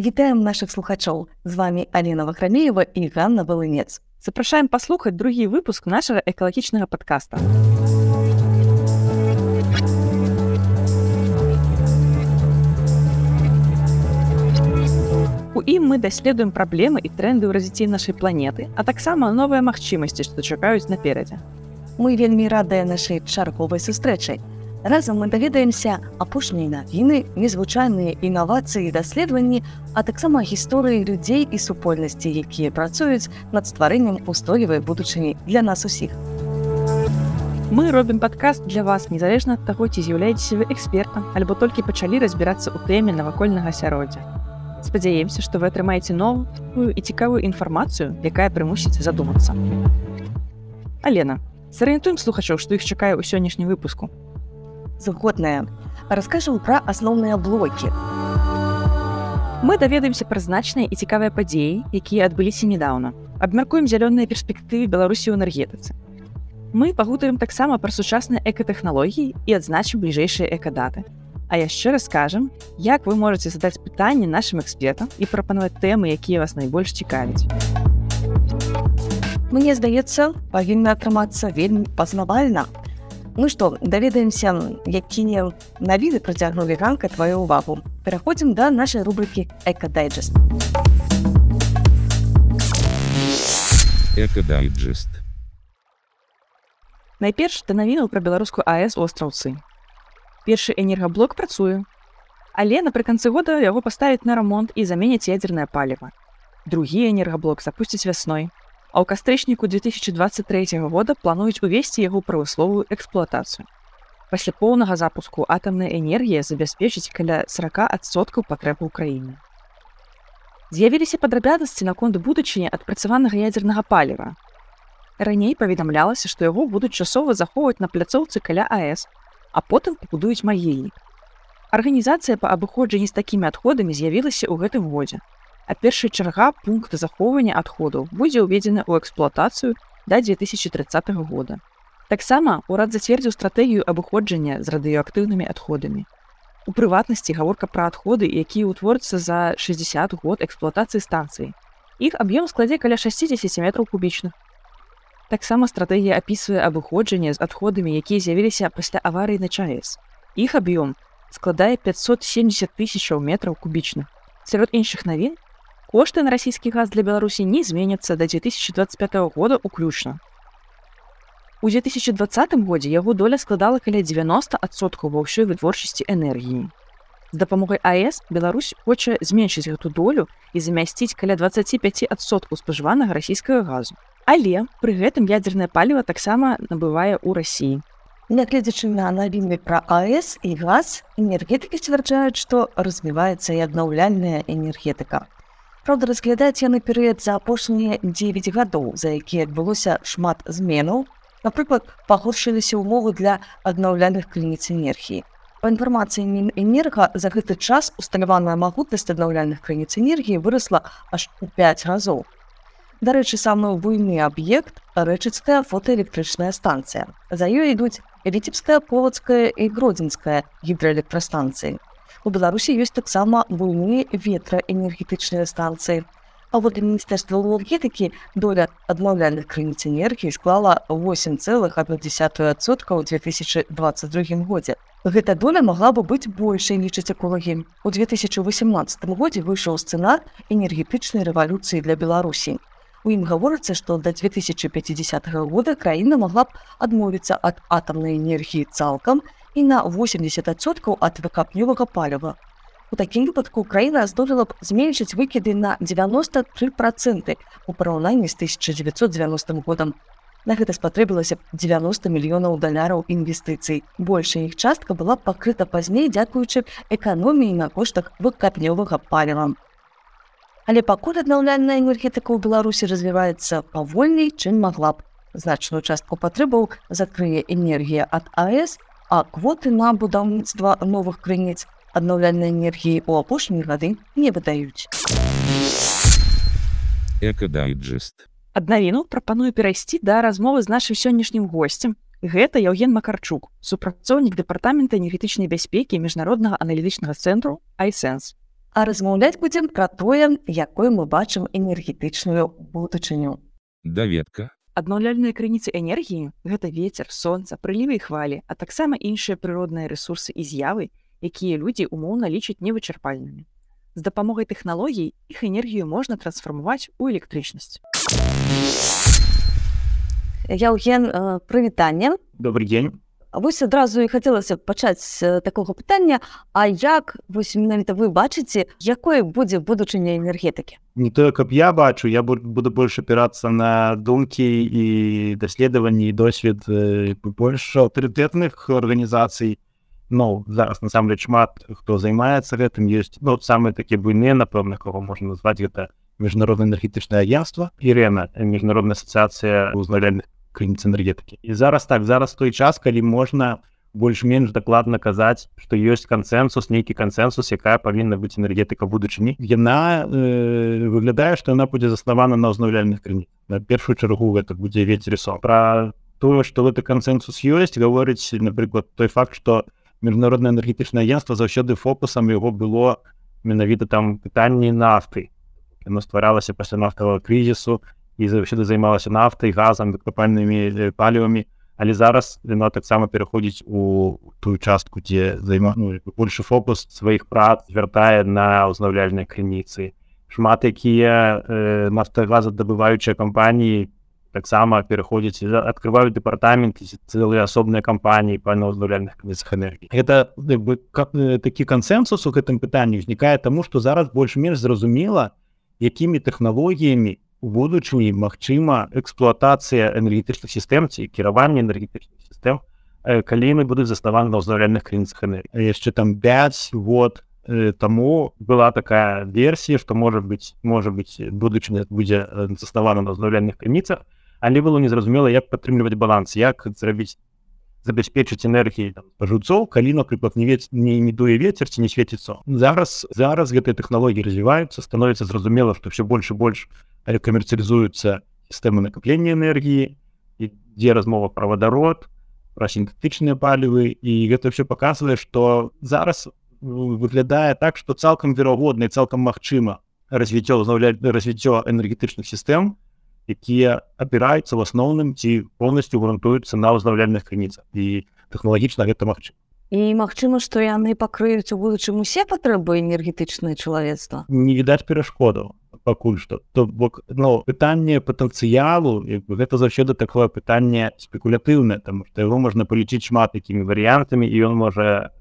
Вітаем наших слухачоў. З вами Алена Вахрамеева і Ганна Балынец. Запрашаем паслухаць другі выпуск нашага экалагічнага падкаста. У ім мы даследуем праблемы і тренды ў развіцці нашай планеты, а таксама новыя магчымасці, што чакаюць наперадзе. Мы вельмі радыя нашай чарговай сустрэчай. Разам мы даведаемся апошнія навіны, незвычайныя інавацыі і даследаванні, а таксама гісторыі людзей і супольнасці, якія працуюць над стварэннем устойлівай будучыні для нас усіх. Мы робім падкаст для вас незалежна ад таго, ці з'яўляецеся вы экспертам альбо толькі пачалі разбірацца ў тэме навакольнага асяроддзя. Спадзяемся, што вы атрымаеце новую і цікавую інфармацыю, якая прымусіць задумацца. Алена, сарыентуем слухачоў, што іх чакае ў сённяшнім выпуску згодная расскажем пра асноўныя блокі мы даведаемся пра значныя і цікавыя падзеі якія адбыліся нядаўна. Абмяркуем зялёныя перспектывы беларусі ў энергетыцы. Мы пагутаем таксама пра сучасныя экатэхналогіі і адзначым бліжэйшыя экадаты. А яшчэ раскажам як вы можете задаць пытанне нашим экспертам і прапанаваць тэмы якія вас найбольш цікавяць. Мне здаецца павінна атрымацца вельмі пазнавальна Ну што даведаемся якія навіны працягнулі ранка твою увагу пераходзім да нашай рубрыкі экадайджест экадайджест найперш да навінаў пра беларускую АС остраўцы першы энергаблок працуе. Але напрыканцы года яго паставіць на рамонт і заменяць ядзернае паліва. Другі энергаблок запусціць вясной а ў кастрычніку 2023 года плануюць увесці яго правасловую эксплуатацыю. Пасля поўнага запуску атамная энергія забяспечыць каля 40соткаў патрэб Україніны. З'явіліся падрабяднасці наконт будучыні адпрацаванага ядзернага паліва. Раней паведамлялася, што яго будуць часова захоўваць на пляцоўцы каля АС, а потым пабудуюць магільнік. Арганізацыя па абыходжанні з такімі адходамі з'явілася ў гэтым годзе а першая чарга пункта захоўвання адходаў будзе ўведзена ў эксплуатацыю да 2030 года. Таксама урад зацвердзіў стратэгію абыходжання з радыёактыўнымі адходамі. У прыватнасці гаворка пра адходы, якія ўтворцца за 60 год эксплуатацыі станцыі. Іх аб'ём складзе каля 60 метраў кубічных. Таксама стратэгія апісвае абыходжанне з адходамі, якія з'явіліся пасля аварыі на ЧАЭС. Іх аб'ём складае 570 тысячаў метраў кубічных. Сярод іншых навін кошты на расійскі газ для беларусі не зменяцца да 2025 года уключна у 2020 годзе яго доля складала каля 90соткаў ва ўсёй вытворчасці энергіі з дапамогай АС Беларусь хоча зменшыць гэту долю і замясціць каля 25соткаў спажыванага расійскага газу але пры гэтым ядзернае паліва таксама набывае ў рассіі Нягледзячы на навіны пра АС і газ энергетыкі сцвярджаюць што развіваецца і аднаўляльная энергетыка Праўда, разглядаць яны перыяд за апошнія 9 гадоў, за якія адбылося шмат зменаў. Напрыклад, пагоршыліся ўмовы для аднаўляных крыніц энергіі. Па інфармацыі мінэнерга за гэты час усталяваная магутнасць аднаўляльных крыніц энергіі вырасла аж у 5 разоў. Дарэчы, самы буйны аб'ект рэчыцкая фотоэлектрычная станцыя. За ёй ідуць віцебская полацкая і гродзенская гідраэлектрастанцыі. У Беларусі ёсць таксама буйныя ветраэнергетычныя станцыі. А вот міністэрства энергетыкі доля адмаўляльных крыніц энергіі склала 8,1сотка ў 2022 годзе. Гэта доля магла бы быць большай лічыць эколагі. У 2018 годзе выйшаў сцэнар энергетычнай рэвалюцыі для Беларусі. У ім гаворыцца, што да 2050 года краіна магла б адмовіцца ад атамнай энергіі цалкам і на 80соткаў ад выкапнёвага паліва. У такім выпадку краіна здолела б зменшыць выкіды на 93 проценты у параўнанні з 1990 годам. На гэта спатрэбілася 90 мільёнаў даляраў інвестыцый. Большая іх частка была пакрыта пазней дзякуючы эканоміі на коштах выкапнёвага паліва. Але пакуль аднаўляльная энергетыка ў Беларусі развіваецца павольней, чым магла б. Значную частку патрэбаў закрые энергія ад АС а квоты на будаўніцтва новых крыніц аднаўляльнай энергіі ў апошнія гады не выдаюць. Экадайджест. Аднавіну прапаную перайсці да размовы з нашым сённяшнім госцем. Гэта Яўген Макарчук, супрацоўнік дэпартамента энергетычнай бяспекі міжнароднага аналітычнага цэнтру Айсэнс. А размаўляць будзем пра тое, якой мы бачым энергетычную будучыню. Даведка. Аднаўляльныя крыніцы энергіі гэта вецер, сонца, прылівы і хвалі, а таксама іншыя прыродныя рэсурсы і з'явы, якія людзі умоўна лічаць невычарпальнымі. З дапамогай тэхналогій іх энергію можна трансфармаваць у электрычнасць. Яўген прывітанне. Добрый дзень. Вось адразу і хацелася пачаць такога пытання, А як вось менавіта вы бачыце, якой будзе будучыня энергетыкі? Не тое, каб я бачу, я буду больш апірацца на думкі і даследаванні досвед больш аўтарытэтных арганізацый. Ну, зараз насамрэч шмат хто займаецца гэтым ёсць ну, самыя такія буйныя напэўна кого можна назваць гэта міжнародна энергетычнае агентство ірена міжнародная асацыяцыя ўзнавальных крыніц энергетыкі і зараз так зараз той час калі можна больш-менш дакладна казаць што ёсць кансенсус нейкі кансенсус якая павінна быць энергетыка будучыні яна э, выглядае што яна будзе заснавана на ўзнаўляльных крыні на першую чаргу гэта будзе ветер сон пра тое што гэты кансенсус ёсць гаворыць напрыклад той факт што міжнароднае энергетычнае агентство заўсёды фокусам яго было менавіта там пытанні нафты. Яно стваралася пасля нафтавага крызісу і заўсёды займалася нафтай газам выкапальнымі палівамі. Але зараз яна таксама пераходзіць у тую частку дзе займа ну, большы фокус сваіх прац вяртае на ўзнаўляльнай крыніцы. Шмат якія э, нафтагазадабываючыя кампаніі таксама пераходзяць открываюць дэпартамент цэлыя асобныя кампаніі па ўзнаўляльных крыніцах энергіі. Гэта бы такі кансенсус у гэтым пытанні ўзнікае таму што зараз больш-менш зразумела якімі тэхналогіямі у будучыні магчыма эксплуатацыя энергетычных сістэм ці кіраванне энергетычных сістэм калі яны будуць заснаваны на ўзнаўляльных крыніцах энергіі яшчэ там 5 год таму была такая версія што можа быць можа быць будучыня будзе заснавана на ўзнаўляльных крыніцах але было незразумела як падтрымліваць баланс як зрабіць забяспечыць энергіі жуцоў калі напрыклад не ведь не імітуе ветер ці не светіцца зараз зараз гэтыя тэхналогіі развіваюцца становіцца зразумела што все больш і больш камерцыялізуюцца сістэмы накаплення энергіі ідзе размова пра вадарод пра сінтэтычныя палівы і гэта все паказвае што зараз выглядае так што цалкам верагодна і цалкам магчыма развіццё ўзнаўляць развіццё энергетычных сістэм якія апіраюцца в асноўным ці полностью грунтуюцца на ўзнаўляльных крыніцах і тэхналагічна гэта магчыма і магчыма што яны пакрыюць у будучым усе патрэбы энергетычнае чалавецтва не відаць перашкодаў пакуль што. То бок но пытанне патэнцыялу гэта заўсёды такое пытанне спекулятыўнае там што яго можна палічыць шмат якімі варыянтамі і ён можа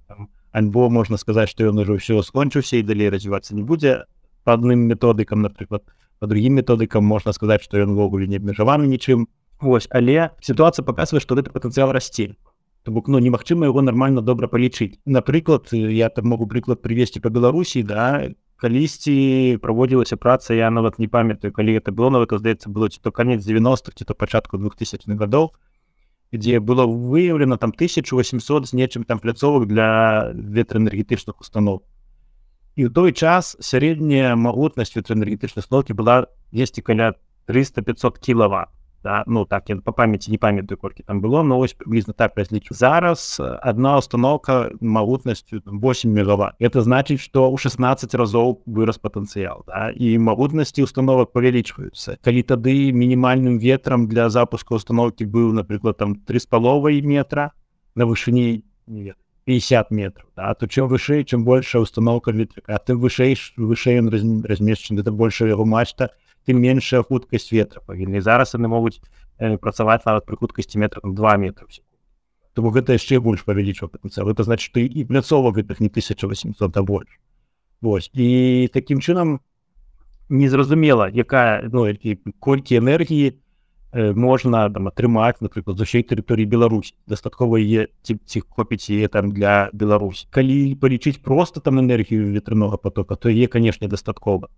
альбо можна сказаць што ён ужо ўсё скончыўся і далей развівацца не будзе па адным методыкам напрыклад по другім методыкам можна сказаць што ён увогуле не абмежаваны нічым. Вось але сітуацыя паказвае што гэты патэнцыял расце. Бок ну немагчыма яго нармальна добра палічыць. Напрыклад я там могу прыклад прывесці па беларусі да калісьці праводзілася праца я нават не памятаю калі гэта было нават здаецца было ці то канец 90-х ці то пачатку 2000 гадоў дзе было выяўлена там 1800 з нечым там пляцовак для ветраэнергетычных установ і ў той час сярэдняя магутнасць ветраэнергетычнай сноўкі была 10 каля 300-500 кіловат да? ну так я по памяти не памятаю колькі там было но ось приблизно так разлічу зараз одна установка магутнасцю 8 мегаватт это значит что у 16 разоў вырос потенциал да? і магутнасці установок павялічваюцца калі тады мінімальным ветрам для запуска установки быў напрыклад там три з паловай метра на вышыні 50 метров да? то чем вышэй чым большая установка ветрыка ты вышэй вышэй он размешчаны это больше яго мачта то тым меншая хуткасць ветра. Павінны зараз яны могуць э, працаваць нават пры хуткасці метра 2 метра тому гэта яшчэ больш павялічва патэнцыял это значит ты і пляцова гэтых не 1800 да больш Вось і такім чынам незразумела якая ну, колькі энергіі э, можна там атрымаць напрыклад з усей тэрыторыі Беларусь дастаткова е ці, хопіць е там для Беларусь калі палічыць просто там энергію ветрянога потока то е канешне дастаткова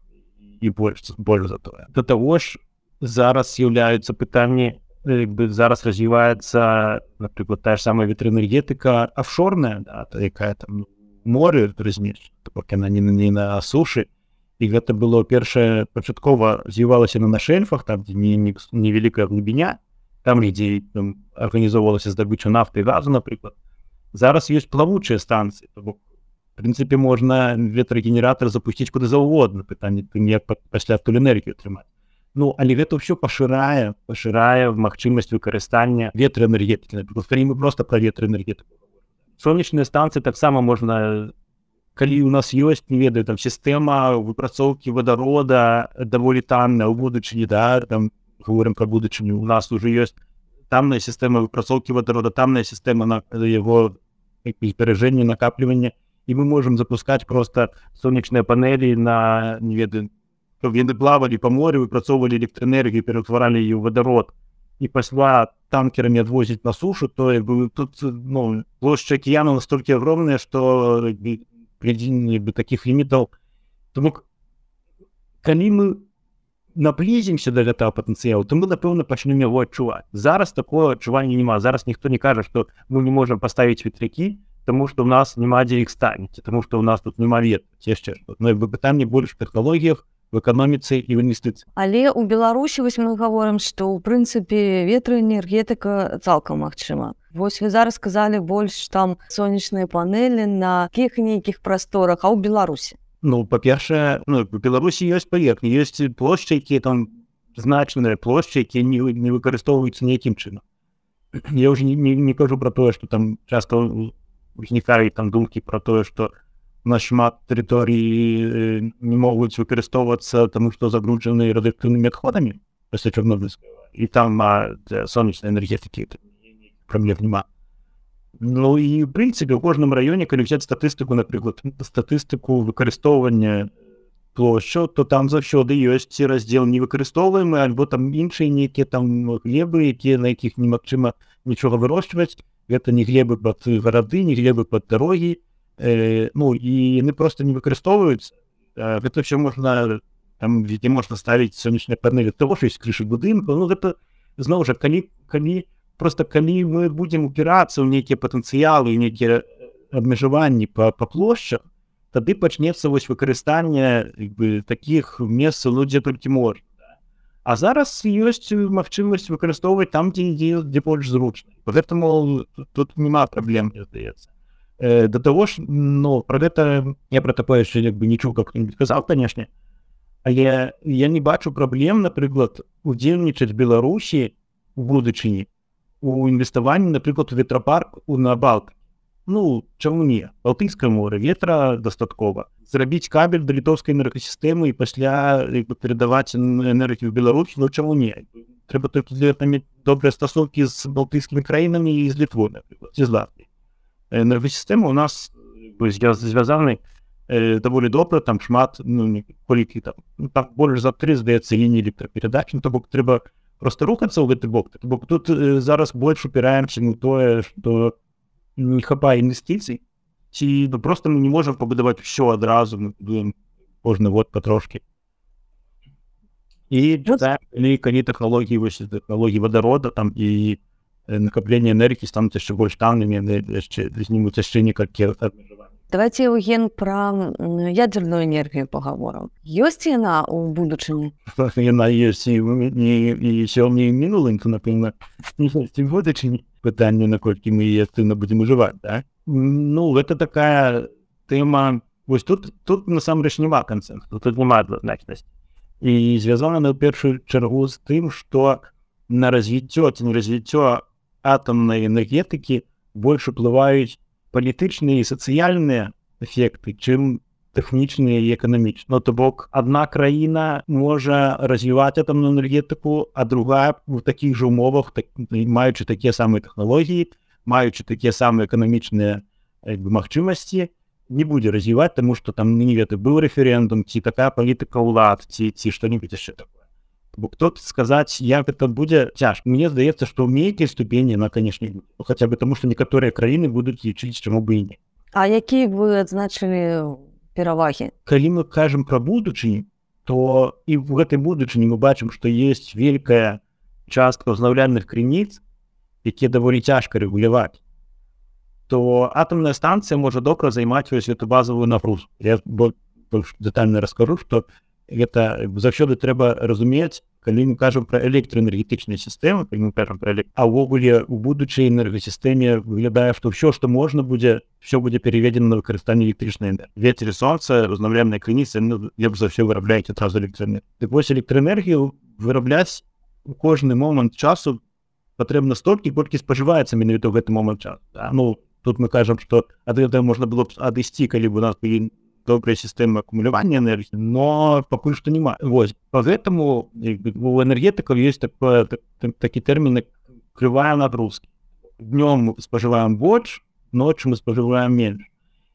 і больш больш за тое да того ж зараз з'яўляюцца пытанні бы зараз развіваецца напрыклад тая ж самая ветрэнергетыка офшорная да, якая там море размеш бок яна не не на сушы і гэта было першае пачаткова з'явалася на на шельфах там дзе невялікая глыбіня там ідзе арганізоўвалася здабыча нафты газу напрыклад зараз ёсць плавучыя станцыі бок прынцыпе можна ветрагенератор запусціць куды заўгодна пытанне ты неяк пасля ту энергію атрымаць Ну але гэта ўсё пашырае пашырае магчымасць выкарыстання ветраэнергетыкі мы просто пра ветраэнергетыку сонечныя станцыі таксама можна калі у нас ёсць не ведаю там сістэма выпрацоўкі вадарода даволі танна ў будучыні да там говорим про будучыню у нас уже ёсць тамная сістэма выпрацоўкі вадарода тамная сістэма на яго зберажэння накаплівання і мы можемм запускаць просто сонечныя панелі на не каб яны плавалі па морю выпрацоўвалі электраэнергію ператваралі ее вадарод і пасля танкерамі адвозіць на сушу то бы тут ну, плошча акіяна настолькі огромная что бы таких лімітаў тому калі мы наблізімся до гэтага патэнцыялу то мы напэўна пачнем яго адчуваць зараз такое адчування няма зараз ніхто не кажа что мы не можем паставіць ветрякі тому что у нас няма дзе іх станеце тому что у нас тут вет яшчэ ну, бы пытанне больш тэхналогіях в эканоміцы і в інвестыцыі але у беларусі вось мы говорим что у прынцыпе ветраэнергетыка цалкам магчыма Вось вы зараз сказалі больш там сонечныя панелі на якіх нейкіх прасторах а ў беларусі? Ну па-першае ну, беларусі ёсць паверхні ёсць плошчы якія там значныя плошчы якія не, не выкарыстоўваюцца нейкім чынам. Я уже не, не, не кажу про тое что там часто узнікаюць там думкі про тое что на шмат тэрыторыі не могуць выкарыстоўвацца таму што загружаны радыактыўнымі адходамі пасля чорнобыльскага і там сонечнай энергетыкі праблем няма Ну і в прынцыпе у кожным раёне калі взять статыстыку напрыклад статыстыку выкарыстоўвання плошчу то там заўсёды ёсць раздзел не выкарыстоўваемы альбо там іншыя нейкія там глебы якія на якіх немагчыма нічога вырошчваць гэта не глебы пад гарады не глебы пад дарогі э, ну і яны просто не выкарыстоўваюцца э, гэта все можна там везде можна ставіць сонечныя панелі того ж есть крышы будынку ну гэта зноў жа калі калі просто калі мы будзем упірацца ў нейкія патэнцыялы нейкія абмежаванні по па плошчах тады пачнецца вось выкарыстанне бы таких месцаў ну дзе толькі можна А зараз ёсць магчымасць выкарыстоўваць там дзе ідзе дзе больш зручна поэтому тут няма праблем здаецца э, до того ж но про гэта я про такое яшчэ як бы нічого как-нибудь сказал конечно. А я не бачу праблем напрыклад удзельнічаць беларусі у будучыні у інвеставанні напрыклад ветрапарк у набалк Ну чаму не балтыйскае море ветра дастаткова зрабіць кабель да літоўскай энергасістэмы і пасля бы перадаваць энергію Беларусі Ну чаму не трэба только для добрыя стасункі з балтыйскімі краінамі і з літвой ці з латы энергосістэмы у нас звязаны э, даволі добра там шмат ну, колькі там ну, там больш за три здаецца ліні электрапередач ну, то бок трэба просто рухацца ў гэты бок. Бок тут э, зараз больш упіраемся ну тое что не хапае інвестыцый ці ну, просто мы не можем пабудаваць все адразу мы будем кожны год патрошки і калі тэхналогіі вось тэхналогіі вадарода там і там накаплення энергіі стануць яшчэ больш таннымі яшчэ знімуць яшчэ некалькі давайте Евген про ядерную энергію паговорам ёсць яна у будучыні яна ёсць і сёння мінулым то напэўна будучыні пытанне наколькі мы актыўна будзем ужываць да? ну гэта такая тэма вось тут тут насамрэч няма канцэнт тут няма адназначнасць і звязана на першую чаргу з тым што на развіццё ці не развіццё атомнай энергетыкі больш уплываюць палітычныя і сацыяльныя эфекты чым тэхнічныя і эканамічна то бок адна краіна можа развіваць атомную энергетыку а другая в такіх жа умовах так, маючы такія самыя тэхналогіі маючы такія самыя эканамічныя магчымасці не будзе развіваць тому что там не веды быў рэферэндум ці такая палітыка ўлад ці ці што-нибудь яшчэ такое. Бо кто сказаць як это будзе цяж мне здаецца что ў нейкай ступені на канешне хотя бы тому что некаторыя краіны будуць лічыць чаму бы і не. А які вы адзначылі перавагі. Калі мы кажам про будучыню то і в гэтай будучыні мы бачым что есть великкая частка ўзнаўляльных крыніц якія даволі цяжка рэгуляваць. То атомная станцыя можа добра займаць вось эту базовую нагрузку. Я больш детально раскажу что гэта заўсёды трэба разумець калі мы кажам пра электраэнергетычныя сістэмы мы кажам пра элек... а ўвогуле у будучай энергасістэме выглядае што ўсё што можна будзе все будзе переведзена на выкарыстанне электрычнай ветер сонца узнаўляльнай крыніцы ну, лепш за ўсё вырабляеце адразу электраэнергію так вось электраэнергію вырабляць у кожны момант часу патрэбна столькі колькі спажываецца менавіта ў гэты момант час да? ну тут мы кажам што ад гэтага можна было б адысці калі бы у нас былі добрая сістэма акумулявання энергіі но пакуль што няма вось поэтому у энергетыкаў есть такое так, так, такі тэрмін крывая нагрузки днём мы спажываем больш ночью мы спажываем менш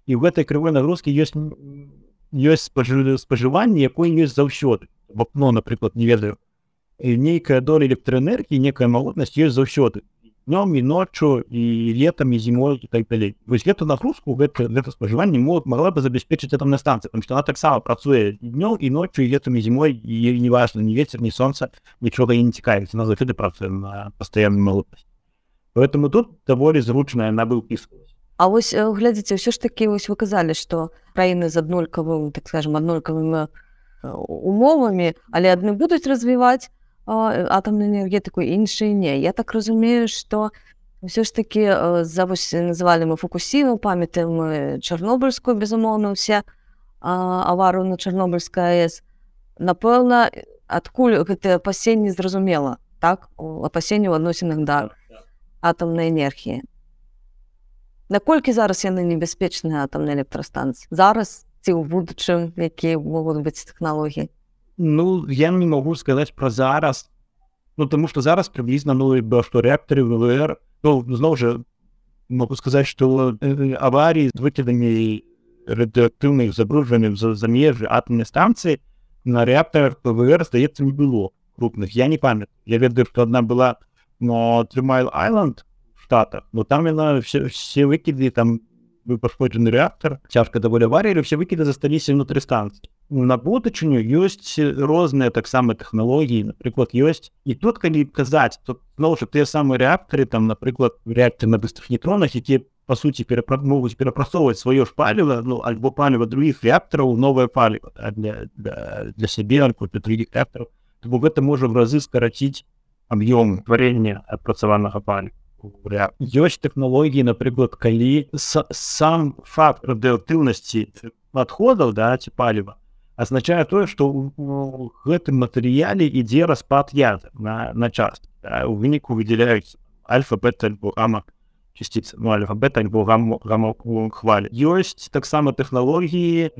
і в гэтай крывой нагрузкі ёсць ёсць спажыванне якое ёсць заўсёды вапно напрыклад не ведаю. Нейкая доля электраэнергіі некая магутнасць ёсць заўсёды днём і ноччу і летам і зімой і так далей вось гэту нагрузку гэта гэта спажыванне мог могла бы забяспечыць атомная станцыя там што она таксама працуе днём і ноччу і летам і зімой і не важно ні ветер ні сонца нічога і не цікавіць на заўсёды працуе на пастаянную магутнасць поэтому тут даволі зручная набыў піскалась А вось глядзіце ўсё ж такі вось вы казалі што краіны з аднолькавым так скажем аднолькавымі умовамі але адны будуць развіваць атомную энергетыку іншыя не. Я так разумею что ўсё ж таки за вось называлі мы фукусіну памятаем чарнобыльскую безумоўна усе авару на чарнобыльская АЭС. Напэўна адкуль гэтае апасенне зразумела так? Апасенне ў адносінах да атомнай энергіі наколькі зараз яны небяспечныя атомнай электрастанцыі зараз ці ў будучым якія могуць быць тэхналогіі Ну я не могу сказаць пра зараз ну тому что зараз приблізна ну бы што рэактары ВВР ну, зноў жа могу сказаць что э, аварии з выкіданней радыоактыўных забруджванняў за, за межы атомнай станцыі на рэактарах ПВР здаецца не было крупных. Я не памят я ведаю что одна была но трымайл Айланд штата но там яна все, все выкіды там пашкоджаны рэактар цяжка даволі аварыі все выкіды засталіся внутры станцыі на будучыню ёсць розныя таксама тэхналогіі напрыклад ёсць і тут калі казаць тут зноў жа тыя самыя рэактары там напрыклад рэактор на быстрых нейтронах які по сути перапра могуць перапрацоўваць сваё ж паліва ну альбо паліва других рэактараў новае паліва да, для, для, для сябе альбо для других рэактараў бо гэта можа в разы скараціць аб'ём тварення адпрацаванага паліва ёсць тэхналогіі напрыклад калі сам факт радыоактыўнасці адходаў да ці паліва азначае тое што у гэтым матэрыяле ідзе распад яда на, на час да, у выніку выдзяляюць альфа-бет альбо гама частицы. Ну, альфа-бет альбо хвалі ёсць таксама тэхналогіі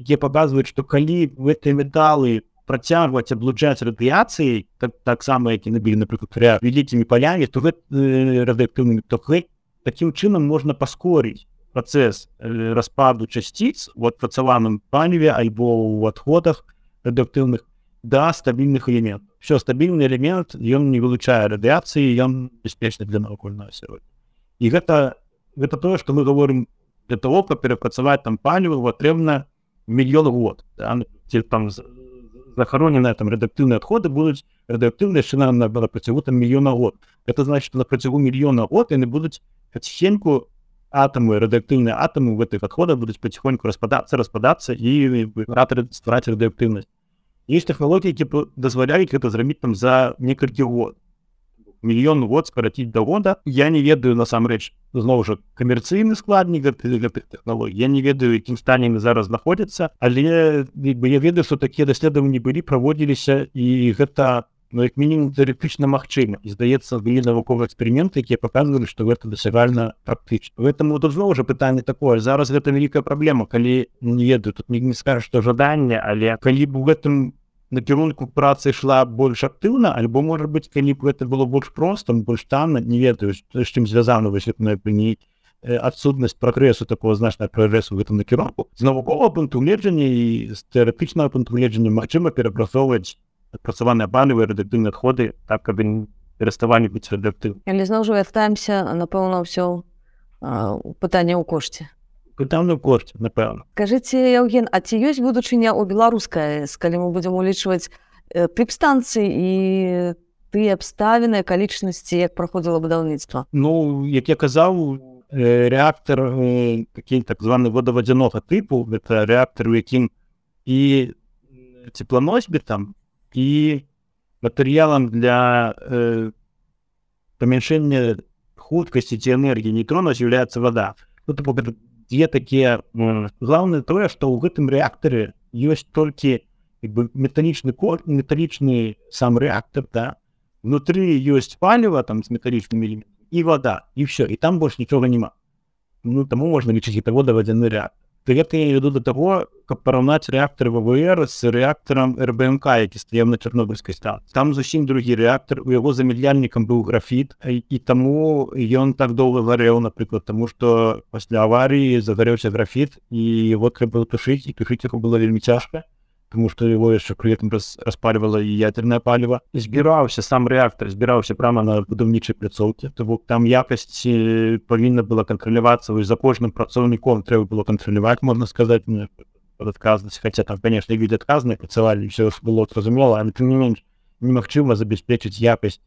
якія паказваюць што калі гэтыя металы працягваць аблучаць радыяцыі так таксама які набілі напрыклад вялікімі палямі то гэта радыактыўнымі то такім чынам можна паскорыць працэс э, распаду часціц у адпрацаваным паліве альбо ў адходах рэдактыўных да стабільных элемент все стабільны элемент ён не вылучае радыяцыі ён бяспечны для навакольнага сярод і гэта гэта тое што мы говорим для того каб перапрацаваць там паліву патрэбна мільён год да? там захароненыя там рэдактыўныя адходы будуць рэдактыўныя яшчэ на працягу там мільёна год это значит на працягу мільёна год яны будуць ціхеньку атомы радыактыўныя атомы в гэтых адходах будуць потихоньку распадацца і ратары ствараць радыактыўнасць есть технологлогі які дазваляюць гэта зрабіць там за некалькі год. Мільён год скараціць да года. Я не ведаю насамрэч зноў жа камерцыйны складнік гэтых технологій я не ведаю якім стане зараз знаходзяцца але бы я ведаю что такія даследаванні былі праводзіліся і гэта ну, як мінімум тэарэтычна магчыма і здаецца былі навуковыя эксперыменты якія паказвалі што гэта дасягальна практычна гэтаму тут зноў жа пытанне такое. Зараз гэта вялікая праблема калі не ведаю тут не, не скажа што жаданне але калі б у гэтым накірунку працы ішла больш актыўна альбо можа быць калі б гэта было больш проста больш танна не ведаю з чым звязана высветная прыніць адсутнасць прагрэсу такого значна прагрэсу гэтым накірунку з навуковага пункту гледжання і з тэарэтычнага пункту гледжання магчыма перапрацоўваць адпрацаваныя палівы рэдактыўныя адходы так каб пераставанне быць рэдактыў але зноў жа вяртаемся напэўна ўсё пытанне ў кошце. Пытанне кошце напэўна. Кажыце Яўген А ці ёсць будучыня ў беларуская калі мы будзем улічваць піпстанцыі і тыя абставіны акалічнасці як праходзіла будаўніцтва? Ну як я казаў рэактар такі так званы водавадзянога тыпу гэта рэактар у якім і цепланосьбе там і матэрыялам для э, памяншэння хуткасці ці энергіі нейтрона з'яўляецца вода. Ну, дзе такія главное тое што ў гэтым рэактары ёсць толькі бы металічны код металічны сам рэактор да. Внутры ёсць паліва там з металічнымі элементамі і вода і все і там больш нічога няма ну таму можна лічыць гэта вода вадзяны рэактор гэта я веду до того каб параўнаць рэактор ввр з рэактарам рбмк які стаем на чарнобыльскай стан там зусім другі рэактор у яго замядляльнікам быў графіт і таму ён так доўга гарэў напрыклад тому что пасля аварыі загарэўся графіт і его трэба тушыць і тушыць яго было вельмі цяжка потому что его яшчэ при этом раз, распаливала і ядерное паліва збіраўся сам рэактор збіраўся прямо на то бок там якасць павінна была кантралявацца вось за кожным працоўніком трэба было кантраляваць можна сказаць мне адказнасць хотя там конечно від адказны працавалі все было зразумела не менш немагчыма забяспечыць якасць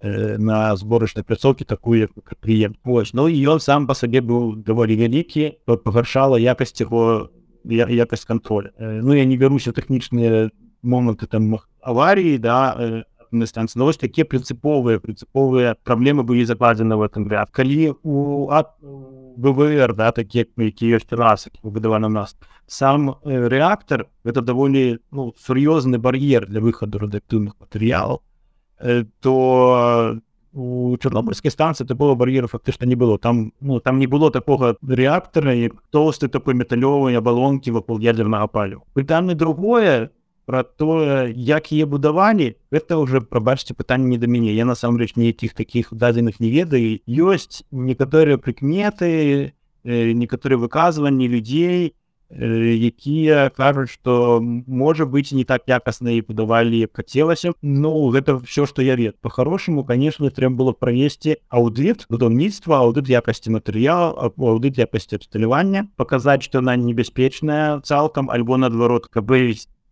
э, на зборачнай пляцоўкі такую кліент вось ну і ён сам па сабе быў даволі вялікі пагаршала якасць яго якасць контроля. Ну я не бяруся тэхнічныя моманты там аварыі да станцыі но вось такія прынцыповыя прынцыповыя праблемы былі закладзены в этом ряд. Калі у ВВР да такія які ёсць раз выбудаваны нас сам рэактор это даволі ну, сур'ёзны бар'ер для выхаду радыактыўных матэрыялаў то у чорнобыльскай станцыі такого бар'еру фактычна не было там ну там не было такога рэактара як тоўсты такой металёвай абалонкі вакол ядернага палю пытанне другое про тое якія будавалі это уже прабачце пытанне не да мяне я насамрэч нейкіх таких дадзеных не ведаю. Ёсць некаторыя прыкметы некаторыя выказванні людзей якія кажуць что можа быть не так якасна і будавалі хацелася Ну гэта все что я вед по-хорошаму конечно трэба было правесці аўдыт будаўніцтва аўдыт якасці матэрыял аўдыт якасці абсталявання показаць что она небяспечная цалкам альбо наадварот каб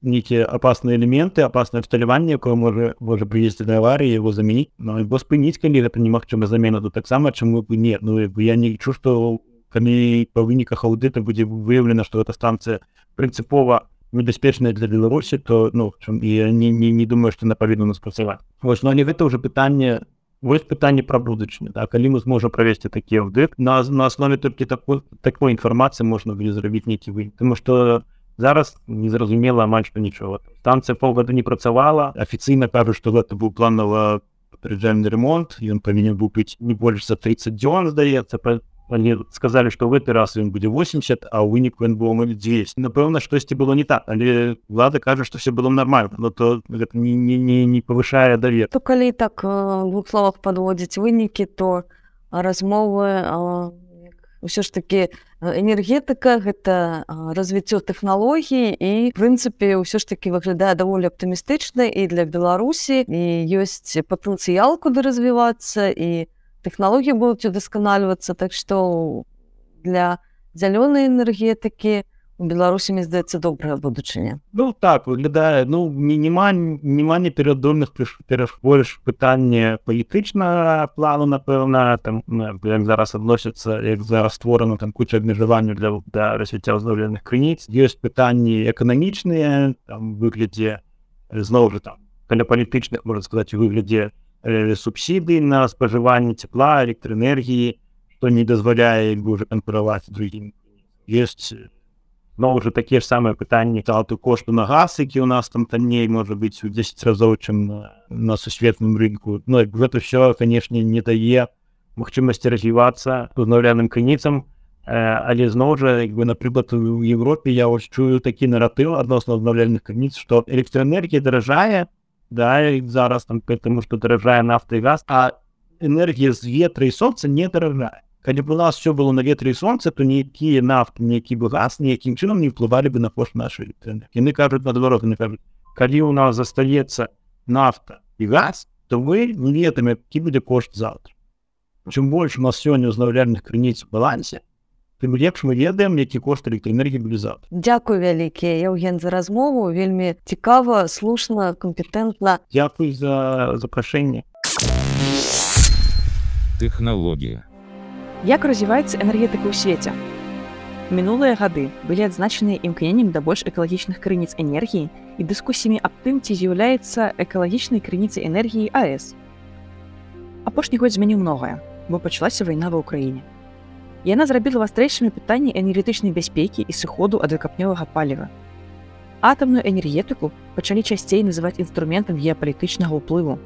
нейкія опасные элементы опасное абсталяванне якое можа можа прыесці да аварыі его замяніць но альбо спыніць калі гэта немагчыма замена тут таксама чаму бы не ну я не лічу что у калі па выніках аўдыта будзе выяўлена што эта станцыя прынцыпова небяспечная для беларусі то ну я не, не, не думаю што на павінна нас працаваць вось но не гэта ўжо пытанне вось пытанне пра будучыню да калі мы зможам правесці такі аўдыт на на аснове толькі такой такой інфармацыі можна будзе зрабіць нейкі вынік тому что зараз незразумела амаль што нічога станцыя полгода не працавала афіцыйна кажу што гэта быў планова паперджальны ремонт ён павінен быў быць не больш за 30 дзён здаецца они сказали что в этой раз ён будзе 80 а ў выніку ён было 200 напэўна штосьці было не так. Але влада кажа что все было нормально но то не, не, не, не повышае давер то калі так двух словах подводзіць вынікі то размовы ўсё ж таки энергетыка гэта развіццё тэхналогій і прынцыпе ўсё ж таки выглядае даволі аптымістычна і для беларусі і ёсць патэнцыял куды развівацца і у тэхналогіі будуць удасканальвацца так што для зялёнай энергетыкі у беларусі мне здаецца добрая будучыня ну так выглядае ну мініма няма не перадольных больш пытанне палітычна плану напэўна там ну, як зараз адносяцца як зараз створана там куча абмежаванняў для да развіцця ўзнаўленых крыніц ёсць пытанні эканамічныя там выглядзе зноў жа там каля палітычных можна сказаць выглядзе Э, субсідыі на спажыванне цепла электраэнергіі што не дазваляе канкураваць другім есть но уже такія ж самыя пытанні талты кошту на газ які у нас там танней можа быць у 10 разоў чым на, на сусветным рынку ну, гэта все канешне не дае магчымасці развівацца узнаўляным крыніцам але зноў жа як бы напрыклад у Европе я ось чую такі наратыў адносна узнаўляльных крыніц што электраэнергія даражае да зараз там потому что дорожае нафта и газ а энергія з ветра і солнца не даражае калі б у нас все было на ветре і солнце то нейкія нафты нейкі бы газ ніякім чынам не ўплывалі бы на кошт нашай яны кажуць наадварот не кажуць калі у нас застаецца нафта і газ то вы не ведаем які будзе кошт завтра чым больш у нас сёння узнаўляльных крыніц балансе тым лепш мы ведаем які кошт электраэнергіі былі заўтра Дякую вялікія Евген за размову. Вельмі цікава слушна кампетэнтна. Дякуй за запрашэнне. Тэхналогія. Як развіваецца энергетыка ў свеце? Мінулыя гады былі адзначаныя імкненнем да больш экалагічных крыніц энергіі і дыскусіямі аб тым, ці з'яўляецца экалагічнай крыніцай энергіі АС. Апошні год змяніў многае, бо пачалася вайна ва ўкраіне. Яна зрабіла вастрэйшымі пытанні энергетычнай бяспекі і сыходу ад выкапнёвага паліва. Атамную энергетыку пачалі часцей называць інструментам геапалітычнага ўплыву.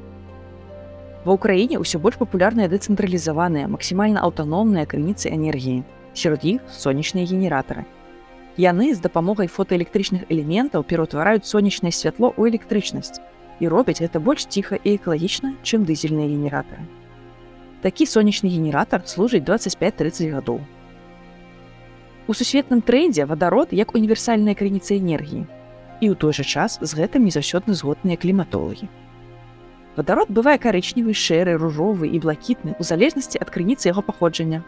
Ва ўкраіне ўсё больш папулярныя дэцэнтралізаваныя, максімальна аўтаномныя крыніцы энергіі сярод іх сонечныя генератары. Яны з дапамогай фотоэлектрычных элементаў пераўтвараюць сонечнае святло ў электрычнасць і робяць гэта больш ціха і экалагічна, чым дызельныя генератары. Такі сонечны генератар служыць 25-30 гадоў. У сусветным трэндзе вадарод як універсальная крыніца энергіі. І ў той жа час з гэтым не заўсёдны згодныя кліматолагі. Вадарод бывае карычневы, шэры, ружовы і блакітны ў залежнасці ад крыніцы яго паходжання,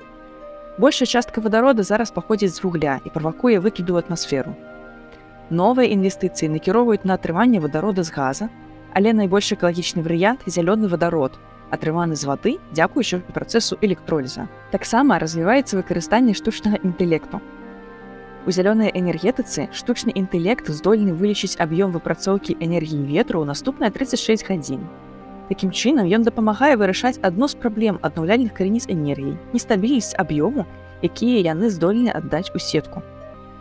большая частка вадарода зараз паходзіць з вугля і правакуе выкіду атмасферу. Новыя інвестыцыі накіроўваюць на атрыманне вадарода з газа, але найбольш экалагічны варыянт зялёны вадарод, атрыманы з вады, дзякуючы працэсу электроліза. Таксама развіваецца выкарыстанне штучнага інтэлекту. У зялёнай энергетыцы штучны інтэлект здольны вылічыць аб'ём выпрацоўкі энергіі ветру ў наступныя 36 гадзін. Такім чынам ён дапамагае вырашаць адно з праблем аднаўляльных крыніц энергіі, нестабільнасць аб'ёму, якія яны здольны аддаць у сетку.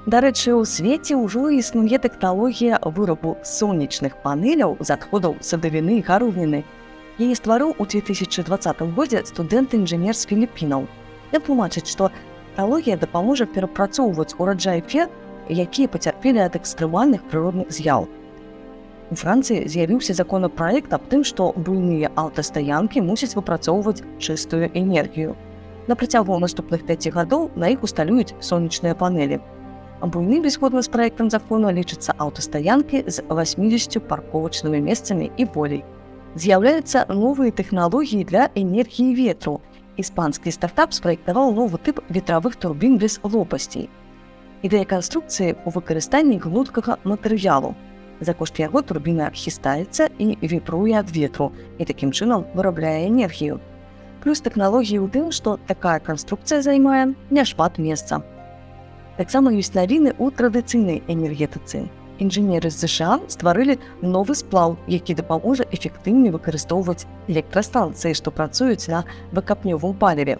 Дарэчы, у свеце ўжо існуе тэхналогія вырабу сонечных панеляў з адходаў садавіны і гарувніны. Яе стварыў у 2020 годзе студэнт-інжынер з Філіппінаў. Я тлумачыць, што тэхналогія дапаможа перапрацоўваць ураджай фет, якія пацярпелі ад экстрэмальных прыродных з'яў. У Францыі з'явіўся законапраект аб тым, што буйныя аўтастаянкі мусяць выпрацоўваць чыстую энергію. На працягу наступных 5 гадоў на іх усталююць сонечныя панелі. Буйны бесходны з праектам закону лічыцца аўтастаянкі з 80 парковачнымі месцамі і болей. З'яўляюцца новыя тэхналогіі для энергіі ветру. Іспанскі стартап спраектаваў новы тып ветравых турбін без лопасцей. Ідэя канструкцыі ў выкарыстанні гнуткага матэрыялу, За кошт яго турбіна хістаецца і віпруе ад ветру і такім чынам вырабляе энергію. Плюс тэхналогіі ў тым, што такая канструкцыя займае няшмат месца. Таксама ёсць навіны ў традыцыйнай энергетыцы. Інжынеры з ЗША стварылі новы сплаў, які дапаможа эфектыўней выкарыстоўваць электрастанцыі, што працуюць на выкапнёвым паліве.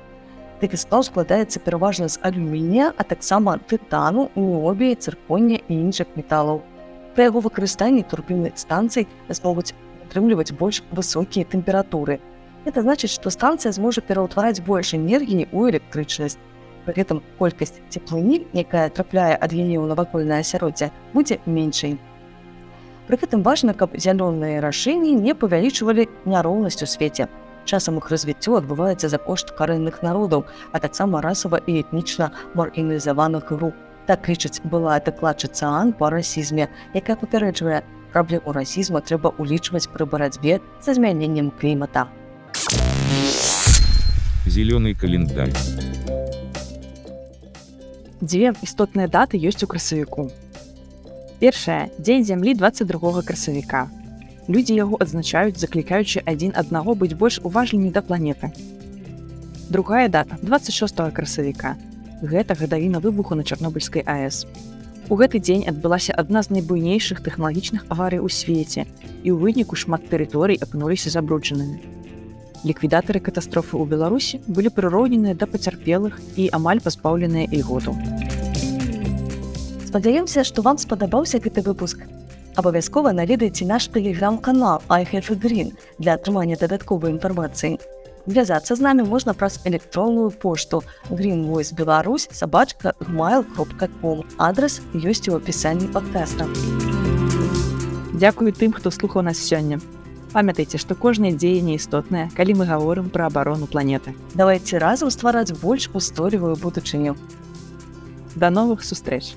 Такі сплаў складаецца пераважна з алюмінія, а таксама тытану, необіі, цырконня і іншых металаў пры яго выкарыстанні турбінных станцый змогуць атрымліваць больш высокія тэмпературы. Это значыць, што станцыя зможа пераўтвараць больш энергіі ў электрычнасць. Гэтым колькасць цеплыні, якая трапляе ад яе ў навакольнае асяроддзе, будзе меншай. Пры гэтым важна, каб зялёныя рашэнні не павялічвалі няроўнасць у свеце. Часам іх развіццё адбываецца за кошт карэнных народаў, а таксама расава і этнічна маргінізаваных груп так лічыць была дакладчыца ан па расізме якая папярэджвае праблему расізма трэба ўлічваць пры барацьбе са змяненнем клімата зеленый календарь дзве істотныя даты ёсць у красавіку першая дзень зямлі 22 красавіка людзі яго адзначаюць заклікаючы адзін аднаго быць больш уважлімі да планеты другая дата 26 красавіка гэта гадавіна выбуху на чарнобыльскай АС. У гэты дзень адбылася адна з найбуйнейшых тэхналагічных аварый у свеце і ў выніку шмат тэрыторый апынуліся забруджанымі. Ліквідатары катастрофы ў Беларусі былі прыроўненыя да пацярпелых і амаль пазбаўленыя ільготу. Спадзяёмся, што вам спадабаўся гэты выпуск. Абавязкова наведайце наш тэлеграм-канал iHavegreen для атрымання дадатковай інфармацыі. Звязацца з намі можна праз электронную пошту Greenвойс Беларусь сабачка mail.com адрес ёсць у апісанні падкаста. Дзякую тым, хто слухаў нас сёння. Памятайце, што кожнае дзеянне істотнае, калі мы гаворым пра абарону планеты. Давайце разам ствараць больш устойлівую будучыню. Да новых сустрэч!